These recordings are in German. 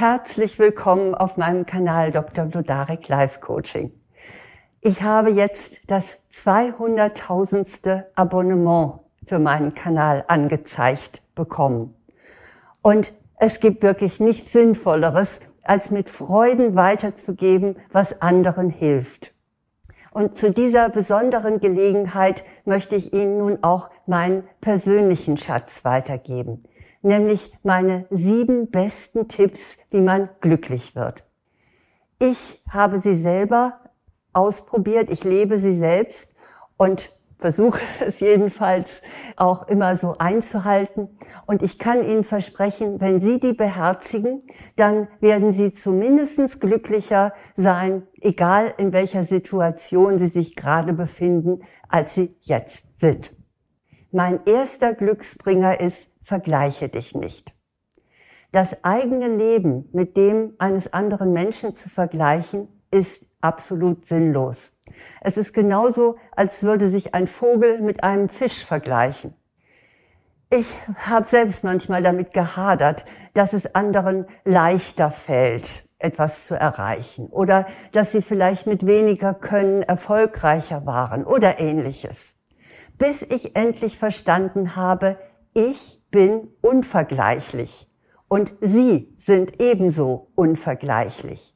Herzlich willkommen auf meinem Kanal Dr. Blodarek Life Coaching. Ich habe jetzt das 200.000. Abonnement für meinen Kanal angezeigt bekommen. Und es gibt wirklich nichts Sinnvolleres, als mit Freuden weiterzugeben, was anderen hilft. Und zu dieser besonderen Gelegenheit möchte ich Ihnen nun auch meinen persönlichen Schatz weitergeben nämlich meine sieben besten Tipps, wie man glücklich wird. Ich habe sie selber ausprobiert, ich lebe sie selbst und versuche es jedenfalls auch immer so einzuhalten. Und ich kann Ihnen versprechen, wenn Sie die beherzigen, dann werden Sie zumindest glücklicher sein, egal in welcher Situation Sie sich gerade befinden, als Sie jetzt sind. Mein erster Glücksbringer ist, vergleiche dich nicht. Das eigene Leben mit dem eines anderen Menschen zu vergleichen, ist absolut sinnlos. Es ist genauso, als würde sich ein Vogel mit einem Fisch vergleichen. Ich habe selbst manchmal damit gehadert, dass es anderen leichter fällt, etwas zu erreichen oder dass sie vielleicht mit weniger Können erfolgreicher waren oder ähnliches. Bis ich endlich verstanden habe, ich bin unvergleichlich und Sie sind ebenso unvergleichlich.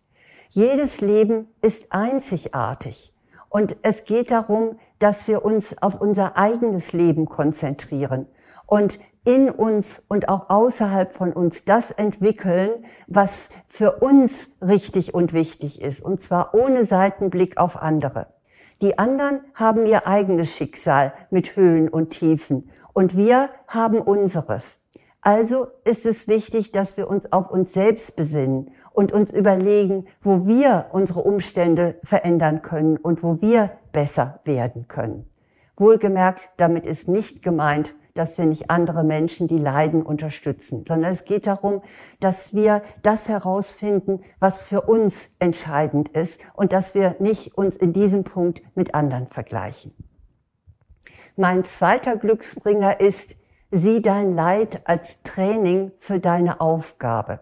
Jedes Leben ist einzigartig und es geht darum, dass wir uns auf unser eigenes Leben konzentrieren und in uns und auch außerhalb von uns das entwickeln, was für uns richtig und wichtig ist, und zwar ohne Seitenblick auf andere. Die anderen haben ihr eigenes Schicksal mit Höhen und Tiefen und wir haben unseres. Also ist es wichtig, dass wir uns auf uns selbst besinnen und uns überlegen, wo wir unsere Umstände verändern können und wo wir besser werden können. Wohlgemerkt, damit ist nicht gemeint, dass wir nicht andere Menschen, die leiden, unterstützen, sondern es geht darum, dass wir das herausfinden, was für uns entscheidend ist und dass wir nicht uns in diesem Punkt mit anderen vergleichen. Mein zweiter Glücksbringer ist, sieh dein Leid als Training für deine Aufgabe.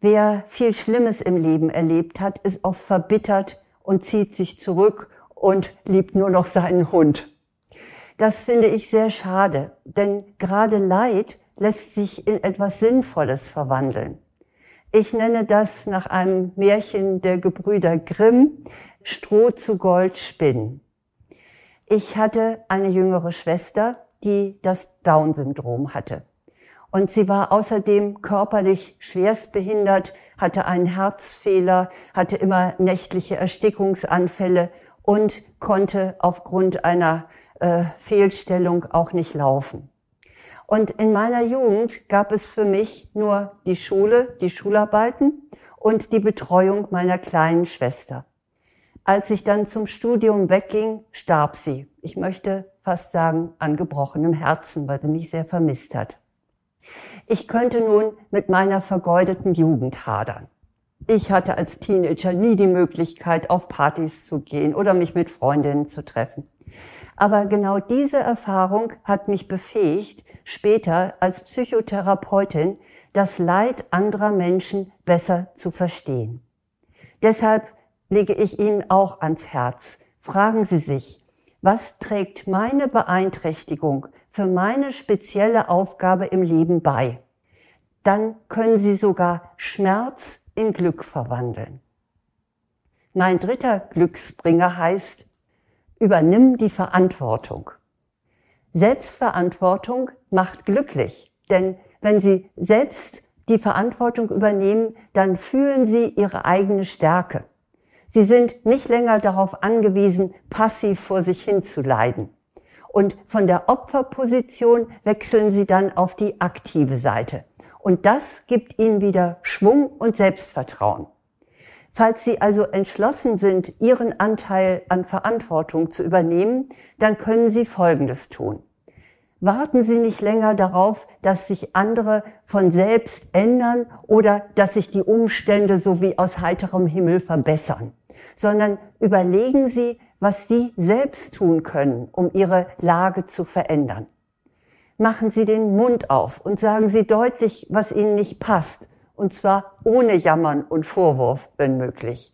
Wer viel Schlimmes im Leben erlebt hat, ist oft verbittert und zieht sich zurück und liebt nur noch seinen Hund. Das finde ich sehr schade, denn gerade Leid lässt sich in etwas Sinnvolles verwandeln. Ich nenne das nach einem Märchen der Gebrüder Grimm Stroh zu Gold spinnen. Ich hatte eine jüngere Schwester, die das Down-Syndrom hatte. Und sie war außerdem körperlich schwerstbehindert, hatte einen Herzfehler, hatte immer nächtliche Erstickungsanfälle und konnte aufgrund einer äh, Fehlstellung auch nicht laufen. Und in meiner Jugend gab es für mich nur die Schule, die Schularbeiten und die Betreuung meiner kleinen Schwester. Als ich dann zum Studium wegging, starb sie. Ich möchte fast sagen, an gebrochenem Herzen, weil sie mich sehr vermisst hat. Ich könnte nun mit meiner vergeudeten Jugend hadern. Ich hatte als Teenager nie die Möglichkeit, auf Partys zu gehen oder mich mit Freundinnen zu treffen. Aber genau diese Erfahrung hat mich befähigt, später als Psychotherapeutin das Leid anderer Menschen besser zu verstehen. Deshalb lege ich Ihnen auch ans Herz. Fragen Sie sich, was trägt meine Beeinträchtigung für meine spezielle Aufgabe im Leben bei? Dann können Sie sogar Schmerz in Glück verwandeln. Mein dritter Glücksbringer heißt, übernimm die Verantwortung. Selbstverantwortung macht glücklich, denn wenn Sie selbst die Verantwortung übernehmen, dann fühlen Sie Ihre eigene Stärke. Sie sind nicht länger darauf angewiesen, passiv vor sich hin zu leiden. Und von der Opferposition wechseln Sie dann auf die aktive Seite. Und das gibt Ihnen wieder Schwung und Selbstvertrauen. Falls Sie also entschlossen sind, Ihren Anteil an Verantwortung zu übernehmen, dann können Sie Folgendes tun. Warten Sie nicht länger darauf, dass sich andere von selbst ändern oder dass sich die Umstände so wie aus heiterem Himmel verbessern sondern überlegen Sie, was Sie selbst tun können, um Ihre Lage zu verändern. Machen Sie den Mund auf und sagen Sie deutlich, was Ihnen nicht passt und zwar ohne Jammern und Vorwurf, wenn möglich.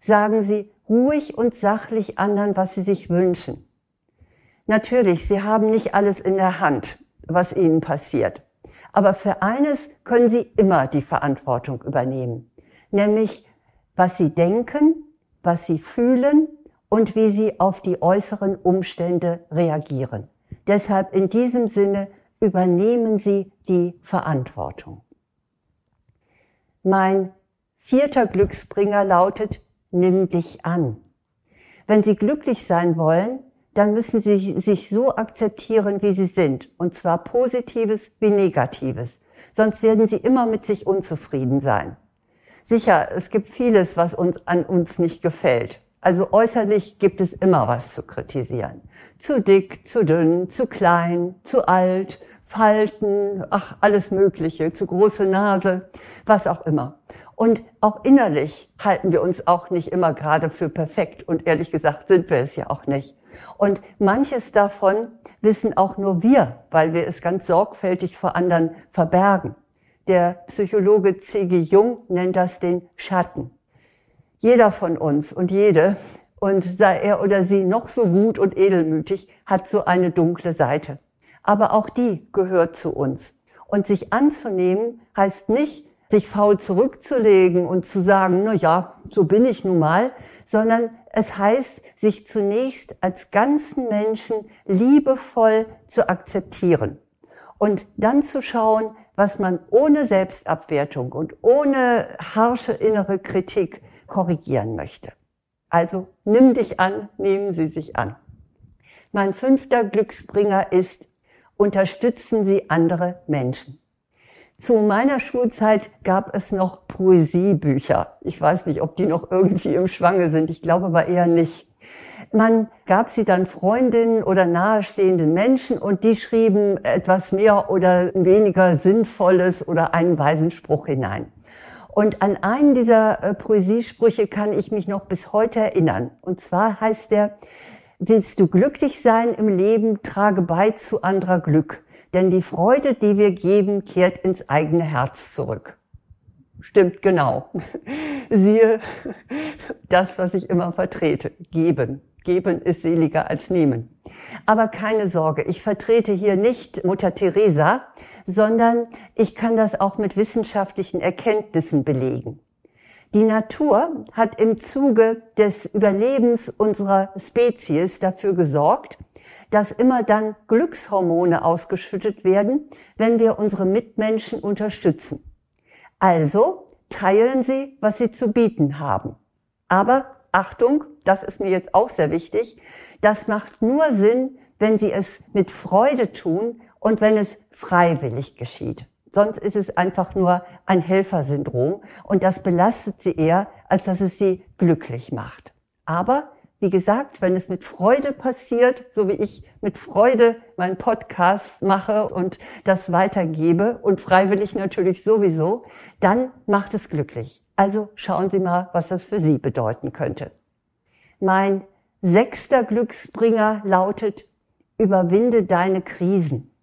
Sagen Sie ruhig und sachlich anderen, was Sie sich wünschen. Natürlich, Sie haben nicht alles in der Hand, was Ihnen passiert. Aber für eines können Sie immer die Verantwortung übernehmen, nämlich was Sie denken, was Sie fühlen und wie Sie auf die äußeren Umstände reagieren. Deshalb in diesem Sinne übernehmen Sie die Verantwortung. Mein vierter Glücksbringer lautet, nimm dich an. Wenn Sie glücklich sein wollen, dann müssen Sie sich so akzeptieren, wie Sie sind. Und zwar Positives wie Negatives. Sonst werden Sie immer mit sich unzufrieden sein. Sicher, es gibt vieles, was uns an uns nicht gefällt. Also äußerlich gibt es immer was zu kritisieren. Zu dick, zu dünn, zu klein, zu alt, Falten, ach, alles Mögliche, zu große Nase, was auch immer. Und auch innerlich halten wir uns auch nicht immer gerade für perfekt. Und ehrlich gesagt sind wir es ja auch nicht. Und manches davon wissen auch nur wir, weil wir es ganz sorgfältig vor anderen verbergen. Der Psychologe C.G. Jung nennt das den Schatten. Jeder von uns und jede, und sei er oder sie noch so gut und edelmütig, hat so eine dunkle Seite. Aber auch die gehört zu uns. Und sich anzunehmen heißt nicht, sich faul zurückzulegen und zu sagen, na ja, so bin ich nun mal, sondern es heißt, sich zunächst als ganzen Menschen liebevoll zu akzeptieren und dann zu schauen, was man ohne Selbstabwertung und ohne harsche innere Kritik korrigieren möchte. Also nimm dich an, nehmen Sie sich an. Mein fünfter Glücksbringer ist, unterstützen Sie andere Menschen. Zu meiner Schulzeit gab es noch Poesiebücher. Ich weiß nicht, ob die noch irgendwie im Schwange sind. Ich glaube aber eher nicht. Man gab sie dann Freundinnen oder nahestehenden Menschen und die schrieben etwas mehr oder weniger Sinnvolles oder einen weisen Spruch hinein. Und an einen dieser äh, Poesiesprüche kann ich mich noch bis heute erinnern. Und zwar heißt der, willst du glücklich sein im Leben, trage bei zu anderer Glück denn die Freude, die wir geben, kehrt ins eigene Herz zurück. Stimmt genau. Siehe das, was ich immer vertrete. Geben. Geben ist seliger als nehmen. Aber keine Sorge, ich vertrete hier nicht Mutter Teresa, sondern ich kann das auch mit wissenschaftlichen Erkenntnissen belegen. Die Natur hat im Zuge des Überlebens unserer Spezies dafür gesorgt, dass immer dann Glückshormone ausgeschüttet werden, wenn wir unsere Mitmenschen unterstützen. Also teilen Sie, was Sie zu bieten haben. Aber Achtung, das ist mir jetzt auch sehr wichtig, das macht nur Sinn, wenn Sie es mit Freude tun und wenn es freiwillig geschieht. Sonst ist es einfach nur ein Helfersyndrom und das belastet Sie eher, als dass es Sie glücklich macht. Aber wie gesagt, wenn es mit Freude passiert, so wie ich mit Freude meinen Podcast mache und das weitergebe und freiwillig natürlich sowieso, dann macht es glücklich. Also schauen Sie mal, was das für Sie bedeuten könnte. Mein sechster Glücksbringer lautet, überwinde deine Krisen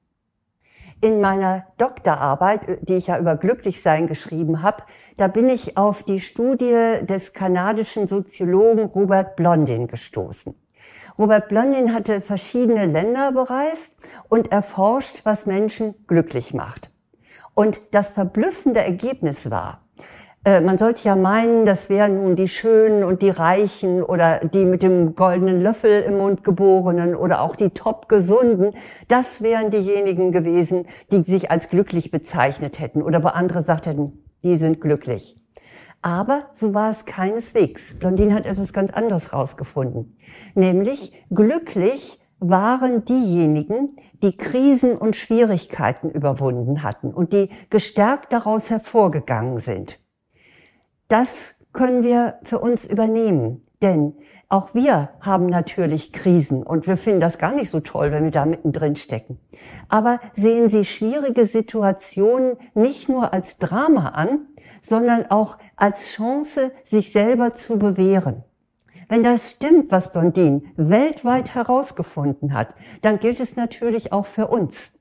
in meiner Doktorarbeit, die ich ja über Glücklichsein geschrieben habe, da bin ich auf die Studie des kanadischen Soziologen Robert Blondin gestoßen. Robert Blondin hatte verschiedene Länder bereist und erforscht, was Menschen glücklich macht. Und das verblüffende Ergebnis war, äh, man sollte ja meinen, das wären nun die Schönen und die Reichen oder die mit dem goldenen Löffel im Mund geborenen oder auch die top-gesunden. Das wären diejenigen gewesen, die sich als glücklich bezeichnet hätten oder wo andere sagt hätten, die sind glücklich. Aber so war es keineswegs. Blondin hat etwas ganz anderes rausgefunden. Nämlich glücklich waren diejenigen, die Krisen und Schwierigkeiten überwunden hatten und die gestärkt daraus hervorgegangen sind das können wir für uns übernehmen. Denn auch wir haben natürlich Krisen und wir finden das gar nicht so toll, wenn wir da mittendrin stecken. Aber sehen Sie schwierige Situationen nicht nur als Drama an, sondern auch als Chance, sich selber zu bewähren. Wenn das stimmt, was Blondin weltweit herausgefunden hat, dann gilt es natürlich auch für uns.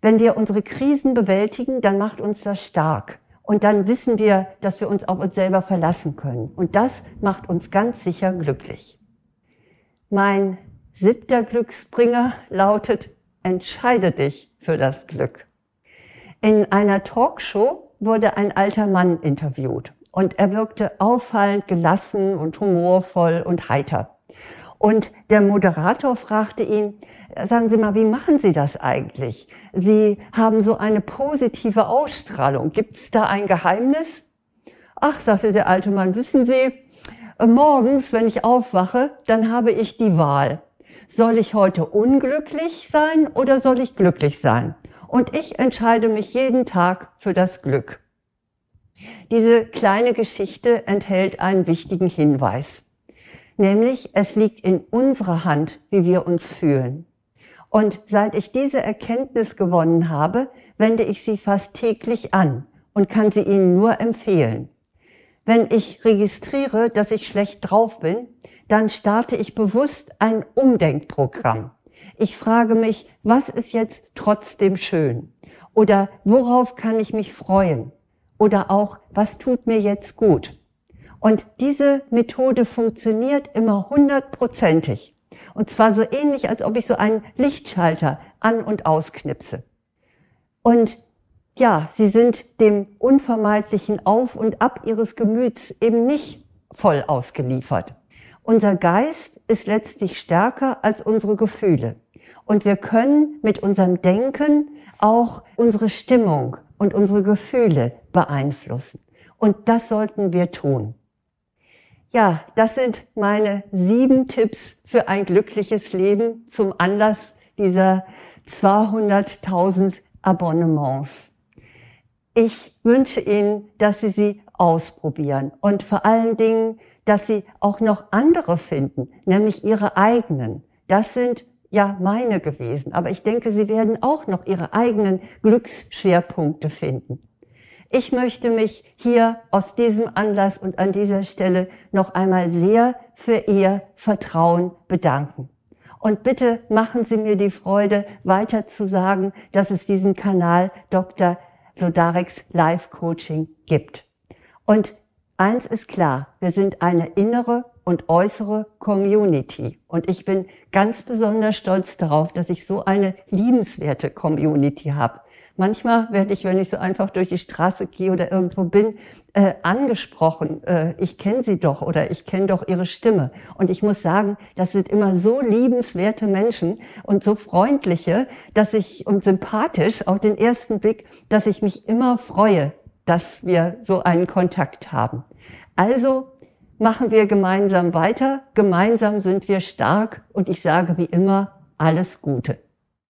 Wenn wir unsere Krisen bewältigen, dann macht uns das stark. Und dann wissen wir, dass wir uns auf uns selber verlassen können. Und das macht uns ganz sicher glücklich. Mein siebter Glücksbringer lautet, entscheide dich für das Glück. In einer Talkshow wurde ein alter Mann interviewt und er wirkte auffallend gelassen und humorvoll und heiter. Und der Moderator fragte ihn, sagen Sie mal, wie machen Sie das eigentlich? Sie haben so eine positive Ausstrahlung. Gibt es da ein Geheimnis? Ach, sagte der alte Mann, wissen Sie, morgens, wenn ich aufwache, dann habe ich die Wahl. Soll ich heute unglücklich sein oder soll ich glücklich sein? Und ich entscheide mich jeden Tag für das Glück. Diese kleine Geschichte enthält einen wichtigen Hinweis. Nämlich, es liegt in unserer Hand, wie wir uns fühlen. Und seit ich diese Erkenntnis gewonnen habe, wende ich sie fast täglich an und kann sie Ihnen nur empfehlen. Wenn ich registriere, dass ich schlecht drauf bin, dann starte ich bewusst ein Umdenkprogramm. Ich frage mich, was ist jetzt trotzdem schön? Oder worauf kann ich mich freuen? Oder auch, was tut mir jetzt gut? Und diese Methode funktioniert immer hundertprozentig. Und zwar so ähnlich, als ob ich so einen Lichtschalter an- und ausknipse. Und ja, sie sind dem unvermeidlichen Auf und Ab ihres Gemüts eben nicht voll ausgeliefert. Unser Geist ist letztlich stärker als unsere Gefühle. Und wir können mit unserem Denken auch unsere Stimmung und unsere Gefühle beeinflussen. Und das sollten wir tun. Ja, das sind meine sieben Tipps für ein glückliches Leben zum Anlass dieser 200.000 Abonnements. Ich wünsche Ihnen, dass Sie sie ausprobieren und vor allen Dingen, dass Sie auch noch andere finden, nämlich Ihre eigenen. Das sind ja meine gewesen, aber ich denke, Sie werden auch noch Ihre eigenen Glücksschwerpunkte finden. Ich möchte mich hier aus diesem Anlass und an dieser Stelle noch einmal sehr für Ihr Vertrauen bedanken. Und bitte machen Sie mir die Freude, weiter zu sagen, dass es diesen Kanal Dr. Lodarex Life Coaching gibt. Und eins ist klar, wir sind eine innere und äußere Community. Und ich bin ganz besonders stolz darauf, dass ich so eine liebenswerte Community habe. Manchmal werde ich, wenn ich so einfach durch die Straße gehe oder irgendwo bin, äh, angesprochen, äh, ich kenne sie doch oder ich kenne doch ihre Stimme. Und ich muss sagen, das sind immer so liebenswerte Menschen und so freundliche, dass ich und sympathisch auf den ersten Blick, dass ich mich immer freue, dass wir so einen Kontakt haben. Also machen wir gemeinsam weiter. Gemeinsam sind wir stark und ich sage wie immer alles Gute.